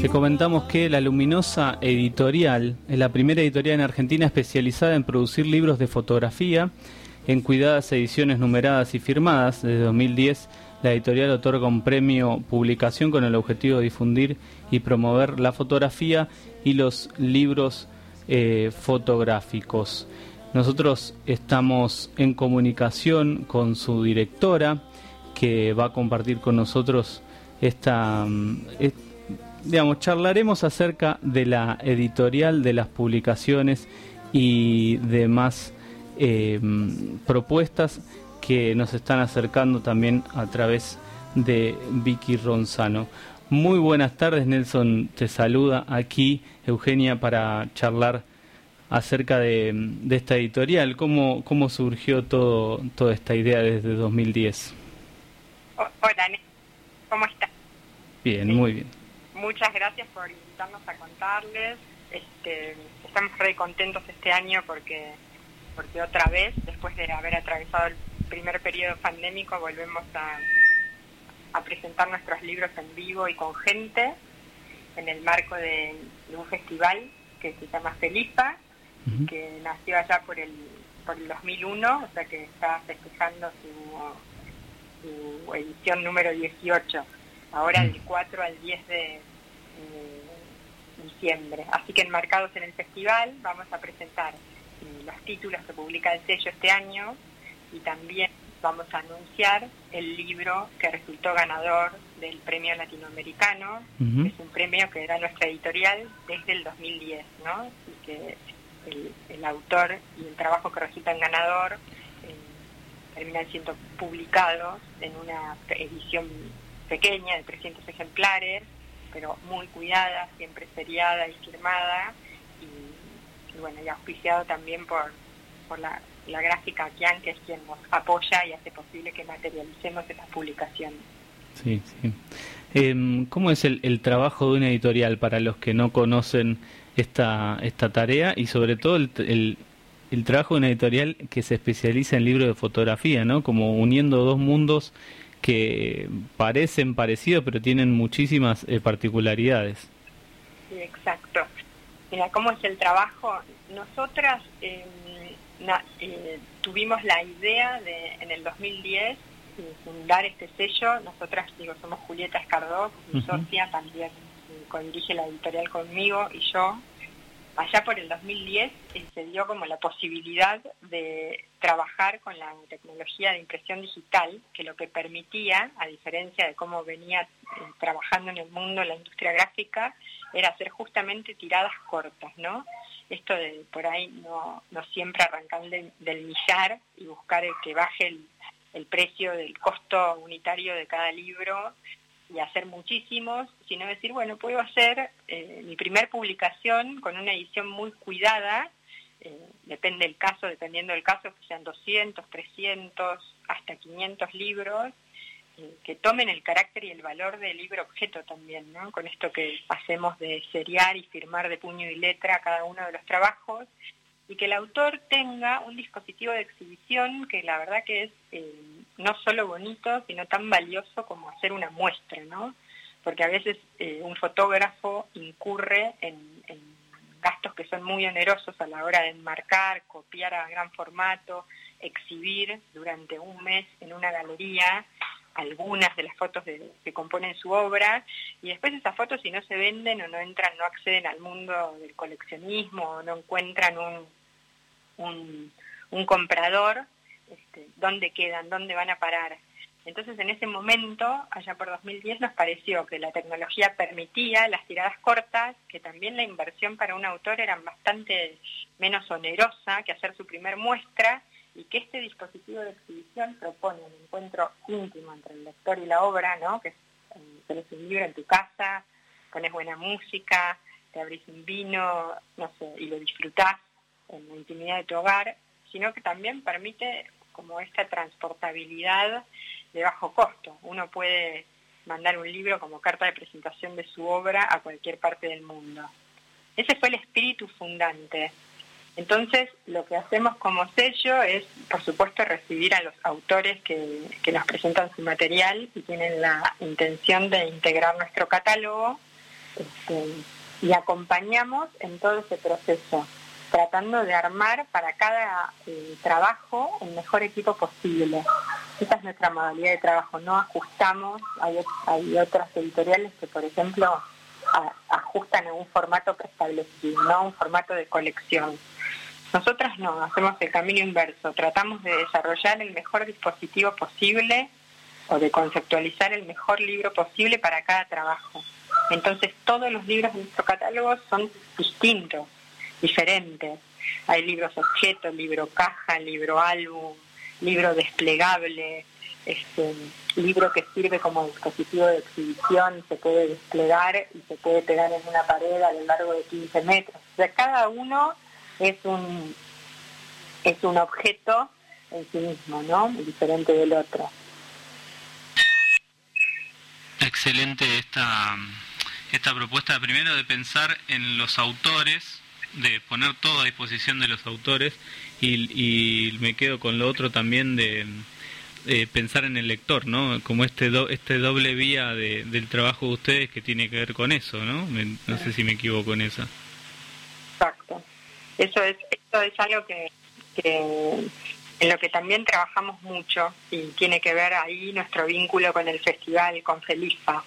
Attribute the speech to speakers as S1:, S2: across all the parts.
S1: Te comentamos que La Luminosa Editorial es la primera editorial en Argentina especializada en producir libros de fotografía en cuidadas ediciones numeradas y firmadas. Desde 2010 la editorial otorga un premio publicación con el objetivo de difundir y promover la fotografía y los libros eh, fotográficos. Nosotros estamos en comunicación con su directora que va a compartir con nosotros esta, mm, digamos, charlaremos acerca de la editorial, de las publicaciones y demás eh, propuestas que nos están acercando también a través de Vicky Ronzano. Muy buenas tardes, Nelson. Te saluda aquí Eugenia para charlar acerca de, esta editorial. ¿Cómo, cómo surgió todo, toda esta idea desde 2010?
S2: Hola, ¿cómo estás?
S1: Bien, muy bien
S2: muchas gracias por invitarnos a contarles. Este, estamos re contentos este año porque, porque otra vez, después de haber atravesado el primer periodo pandémico, volvemos a, a presentar nuestros libros en vivo y con gente en el marco de, un festival que se llama Felipa, que nació allá por el, por el 2001, o sea que está festejando su, su edición número 18 ahora del 4 al 10 de, diciembre. Así que enmarcados en el festival vamos a presentar eh, los títulos que publica el sello este año y también vamos a anunciar el libro que resultó ganador del premio latinoamericano, es un premio que era nuestra editorial desde el 2010, ¿no? Y que el, autor y el trabajo que resultan ganador eh, terminan siendo publicados en una edición pequeña de 300 ejemplares pero muy cuidada, siempre seriada y firmada, y, bueno, y auspiciado también por, por la, la gráfica Kian, que es quien nos apoya y hace posible que materialicemos esas publicaciones.
S1: Sí, sí. Em, ¿Cómo es el, el, trabajo de una editorial para los que no conocen esta, esta tarea y sobre todo el, el, el trabajo de una editorial que se especializa en libros de fotografía, ¿no? Como uniendo dos mundos que parecen parecidos pero tienen muchísimas eh, particularidades.
S2: Sí, exacto. Mira, ¿cómo es el trabajo? Nosotras em, eh, tuvimos la idea de en el 2010 fundar este sello. Nosotras, digo, somos Julieta Escardó, mi socia, también eh, codirige la editorial conmigo y yo allá por el 2010 eh, se dio como la posibilidad de trabajar con la tecnología de impresión digital, que lo que permitía, a diferencia de cómo venía eh, trabajando en el mundo la industria gráfica, era hacer justamente tiradas cortas, ¿no? Esto de por ahí no, no siempre arrancar del, millar y buscar el que baje el, el precio del costo unitario de cada libro y hacer muchísimos, sino decir, bueno, puedo hacer eh, mi primer publicación con una edición muy cuidada, eh, depende del caso, dependiendo del caso, que sean 200, 300, hasta 500 libros, eh, que tomen el carácter y el valor del libro objeto también, ¿no? Con esto que hacemos de seriar y firmar de puño y letra cada uno de los trabajos, y que el autor tenga un dispositivo de exhibición que la verdad que es no solo bonito, sino tan valioso como hacer una muestra, ¿no? Porque a veces eh, un fotógrafo incurre en, gastos que son muy onerosos a la hora de enmarcar, copiar a gran formato, exhibir durante un mes en una galería algunas de las fotos que componen su obra y después esas fotos si no se venden o no entran, no acceden al mundo del coleccionismo o no encuentran un, un, comprador, este, dónde quedan, dónde van a parar. Entonces en ese momento, allá por 2010, nos pareció que la tecnología permitía las tiradas cortas, que también la inversión para un autor era bastante menos onerosa que hacer su primer muestra, y que este dispositivo de exhibición propone un encuentro íntimo entre el lector y la obra, ¿no? que eh, tenés un libro en tu casa, pones buena música, te abrís un vino, no sé, y lo disfrutás en la intimidad de tu hogar, sino que también permite como esta transportabilidad de bajo costo. Uno puede mandar un libro como carta de presentación de su obra a cualquier parte del mundo. Ese fue el espíritu fundante. Entonces, lo que hacemos como sello es, por supuesto, recibir a los autores que, nos presentan su material y tienen la intención de integrar nuestro catálogo este, y acompañamos en todo ese proceso, tratando de armar para cada eh, trabajo el mejor equipo posible. Esa es nuestra modalidad de trabajo, no ajustamos, hay, otras editoriales que por ejemplo ajustan en un formato preestablecido, no un formato de colección. Nosotras no, hacemos el camino inverso, tratamos de desarrollar el mejor dispositivo posible o de conceptualizar el mejor libro posible para cada trabajo. Entonces todos los libros de nuestro catálogo son distintos, diferentes. Hay libros objetos, libro caja, libro álbum, libro desplegable, este, libro que sirve como dispositivo de exhibición, se puede desplegar y se puede pegar en una pared a lo largo de 15 metros. O sea, cada uno es un, es un objeto en sí mismo, ¿no? Diferente del otro.
S1: Excelente esta, esta propuesta, primero de pensar en los autores, de poner todo a disposición de los autores y, me quedo con lo otro también de, pensar en el lector, ¿no? Como este este doble vía del trabajo de ustedes que tiene que ver con eso, ¿no? no sé si me equivoco en eso.
S2: Exacto. Eso es, eso es algo que, en lo que también trabajamos mucho y tiene que ver ahí nuestro vínculo con el festival, con Felifa,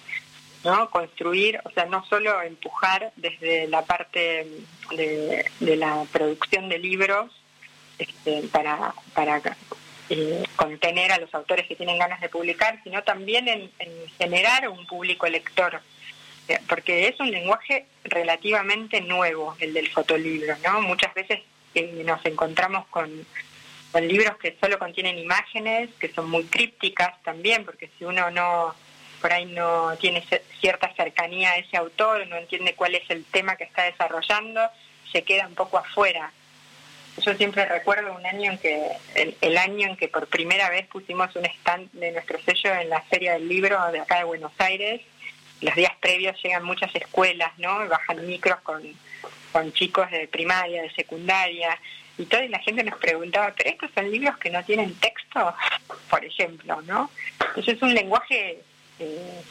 S2: ¿no? Construir, o sea, no solo empujar desde la parte de, la producción de libros este, para, para eh, contener a los autores que tienen ganas de publicar, sino también en generar un público lector eh, porque es un lenguaje relativamente nuevo el del fotolibro, ¿no? Muchas veces eh, nos encontramos con, libros que solo contienen imágenes, que son muy crípticas también, porque si uno no por ahí no tiene cierta cercanía a ese autor, no entiende cuál es el tema que está desarrollando, se queda un poco afuera. Yo siempre recuerdo un año en que, el, año en que por primera vez pusimos un stand de nuestro sello en la Feria del Libro de acá de Buenos Aires, los días previos llegan muchas escuelas, ¿no? Bajan micros con, con chicos de primaria, de secundaria, y toda la gente nos preguntaba, ¿pero estos son libros que no tienen texto? Por ejemplo, ¿no? Entonces es un lenguaje eh,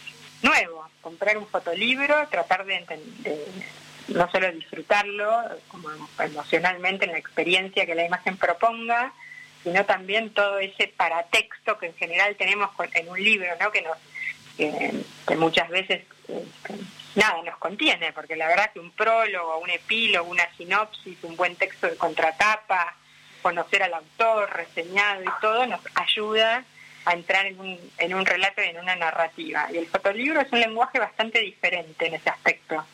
S2: nuevo, comprar un fotolibro, tratar de, de no solo disfrutarlo como emocionalmente en la experiencia que la imagen proponga, sino también todo ese paratexto que en general tenemos en un libro, ¿no? Que nos que, muchas veces este, nada nos contiene, porque la verdad que un prólogo, un epílogo, una sinopsis, un buen texto de contratapa, conocer al autor, reseñado y todo, nos ayuda a entrar en un, en un relato y en una narrativa. Y el fotolibro es un lenguaje bastante diferente en ese aspecto.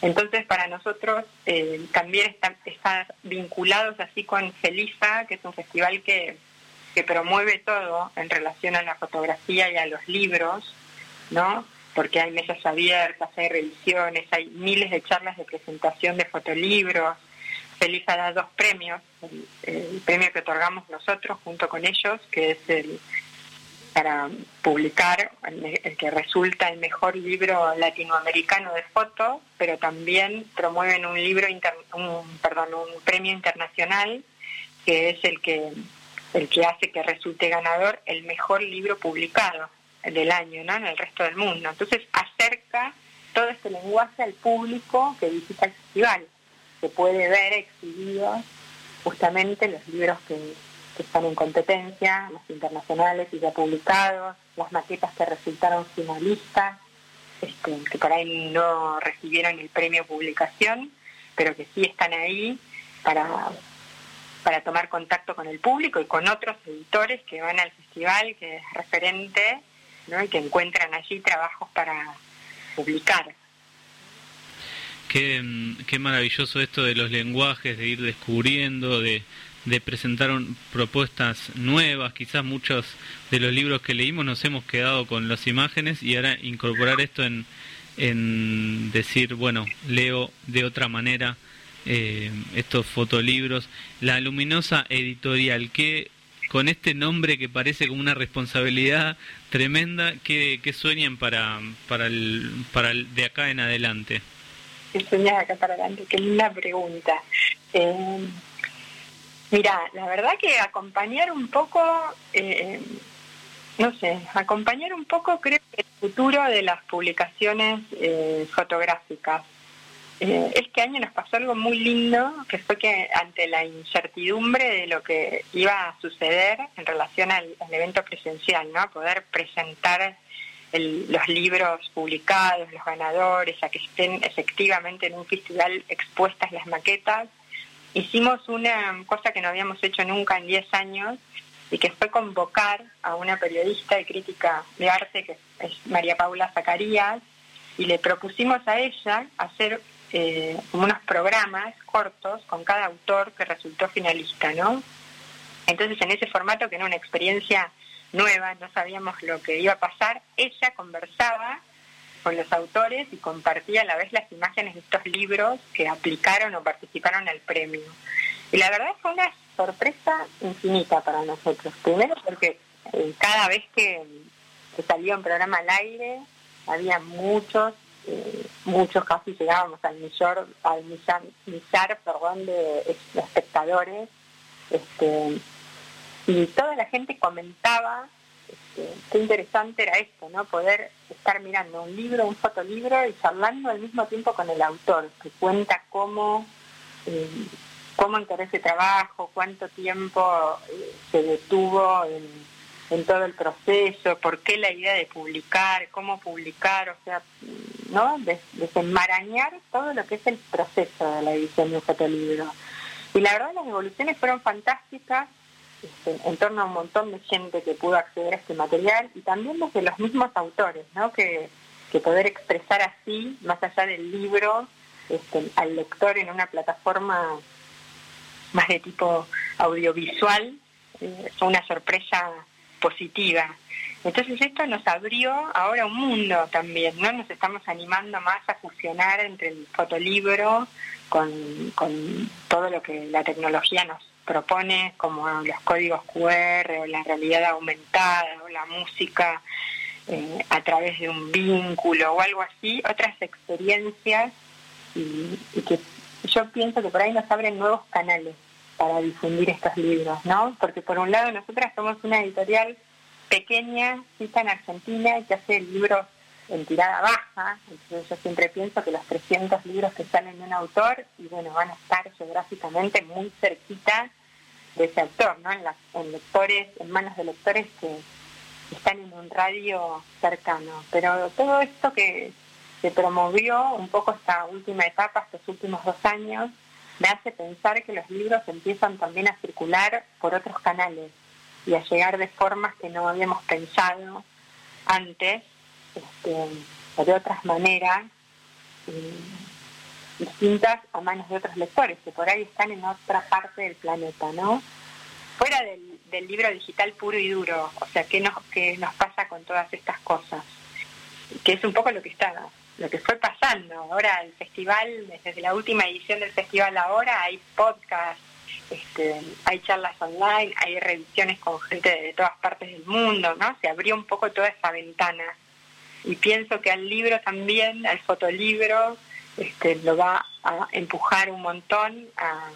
S2: Entonces, para nosotros eh, también está, está vinculados así con Felisa, que es un festival que, que promueve todo en relación a la fotografía y a los libros, ¿no? Porque hay mesas abiertas, hay revisiones, hay miles de charlas de presentación de fotolibros. Felisa da dos premios, el, premio que otorgamos nosotros junto con ellos, que es el para publicar el, que resulta el mejor libro latinoamericano de foto, pero también promueven un libro un, perdón, un premio internacional que es el que el que hace que resulte ganador el mejor libro publicado del año ¿no? en el resto del mundo. Entonces acerca todo este lenguaje al público que visita el festival, que puede ver exhibidos justamente los libros que, están en competencia, los internacionales y ya publicados, las maquetas que resultaron finalistas, este, que por ahí no recibieron el premio publicación, pero que sí están ahí para, para tomar contacto con el público y con otros editores que van al festival, que es referente y que encuentran allí trabajos para publicar.
S1: Qué, qué maravilloso esto de los lenguajes, de ir descubriendo, de, de presentar propuestas nuevas. Quizás muchos de los libros que leímos nos hemos quedado con las imágenes y ahora incorporar esto en, en decir, bueno, leo de otra manera eh, estos fotolibros. La luminosa editorial, ¿qué con este nombre que parece como una responsabilidad tremenda, ¿qué, sueñan para, para, el, para el de acá en adelante?
S2: ¿Qué sueñan acá para adelante? Qué linda pregunta. Eh, mira, la verdad que acompañar un poco, eh, no sé, acompañar un poco creo que el futuro de las publicaciones eh, fotográficas. Eh, este año nos pasó algo muy lindo, que fue que ante la incertidumbre de lo que iba a suceder en relación al, evento presencial, ¿no? Poder presentar los libros publicados, los ganadores, a que estén efectivamente en un festival expuestas las maquetas. Hicimos una cosa que no habíamos hecho nunca en 10 años, y que fue convocar a una periodista y crítica de arte que es María Paula Zacarías y le propusimos a ella hacer eh, unos programas cortos con cada autor que resultó finalista, ¿no? Entonces en ese formato que era una experiencia nueva, no sabíamos lo que iba a pasar, ella conversaba con los autores y compartía a la vez las imágenes de estos libros que aplicaron o participaron al premio. Y la verdad fue una sorpresa infinita para nosotros. Primero porque eh, cada vez que, salía un programa al aire, había muchos, eh, muchos casi llegábamos al millón, al millar, perdón, de, espectadores. Este, y toda la gente comentaba este, qué interesante era esto, ¿no? Poder estar mirando un libro, un fotolibro y charlando al mismo tiempo con el autor, que cuenta cómo eh, cómo encaró ese trabajo, cuánto tiempo eh, se detuvo en, todo el proceso, por qué la idea de publicar, cómo publicar, o sea, ¿no? desenmarañar todo lo que es el proceso de la edición de un fotolibro. Y la verdad las evoluciones fueron fantásticas este, en torno a un montón de gente que pudo acceder a este material y también desde los mismos autores, ¿no? Que, poder expresar así, más allá del libro, este, al lector en una plataforma más de tipo audiovisual, eh, una sorpresa positiva. Entonces esto nos abrió ahora un mundo también, ¿no? Nos estamos animando más a fusionar entre el fotolibro con, con todo lo que la tecnología nos propone, como los códigos QR o la realidad aumentada o la música eh, a través de un vínculo o algo así, otras experiencias y, que yo pienso que por ahí nos abren nuevos canales para difundir estos libros, ¿no? Porque por un lado nosotras somos una editorial pequeña, cita en Argentina, que hace libros en tirada baja, entonces yo siempre pienso que los 300 libros que salen de un autor, y bueno, van a estar geográficamente muy cerquita de ese autor, ¿no? En, manos de lectores que están en un radio cercano. Pero todo esto que se promovió un poco esta última etapa, estos últimos dos años, me hace pensar que los libros empiezan también a circular por otros canales y a llegar de formas que no habíamos pensado antes, este, de otras maneras, distintas a manos de otros lectores, que por ahí están en otra parte del planeta, ¿no? Fuera del, libro digital puro y duro, o sea, ¿qué nos, qué nos pasa con todas estas cosas? Que es un poco lo que está lo que fue pasando. Ahora el festival, desde la última edición del festival ahora, hay podcasts, este, hay charlas online, hay revisiones con gente de todas partes del mundo, ¿no? Se abrió un poco toda esa ventana. Y pienso que al libro también, al fotolibro, este, lo va a empujar un montón a,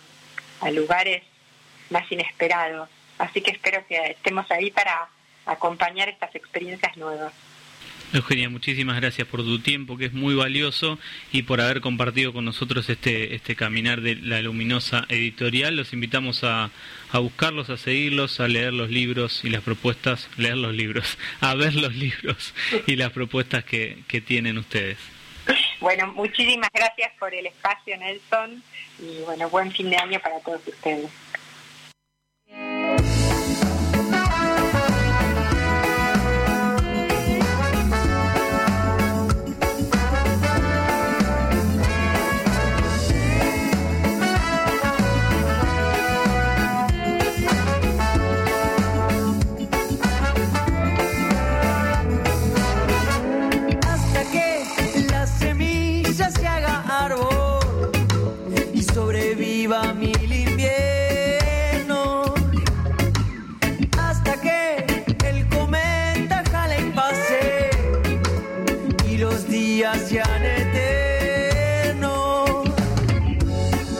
S2: a lugares más inesperados. Así que espero que estemos ahí para acompañar estas experiencias nuevas.
S1: Eugenia, muchísimas gracias por tu tiempo, que es muy valioso, y por haber compartido con nosotros este, este caminar de la luminosa editorial. Los invitamos a, a buscarlos, a seguirlos, a leer los libros y las propuestas, leer los libros, a ver los libros y las propuestas que, que tienen ustedes.
S2: Bueno, muchísimas gracias por el espacio, Nelson, y bueno, buen fin de año para todos ustedes.
S3: días sean eternos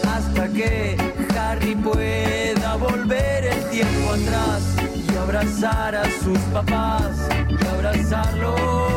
S3: hasta que Harry pueda volver el tiempo atrás y abrazar a sus papás y abrazarlos.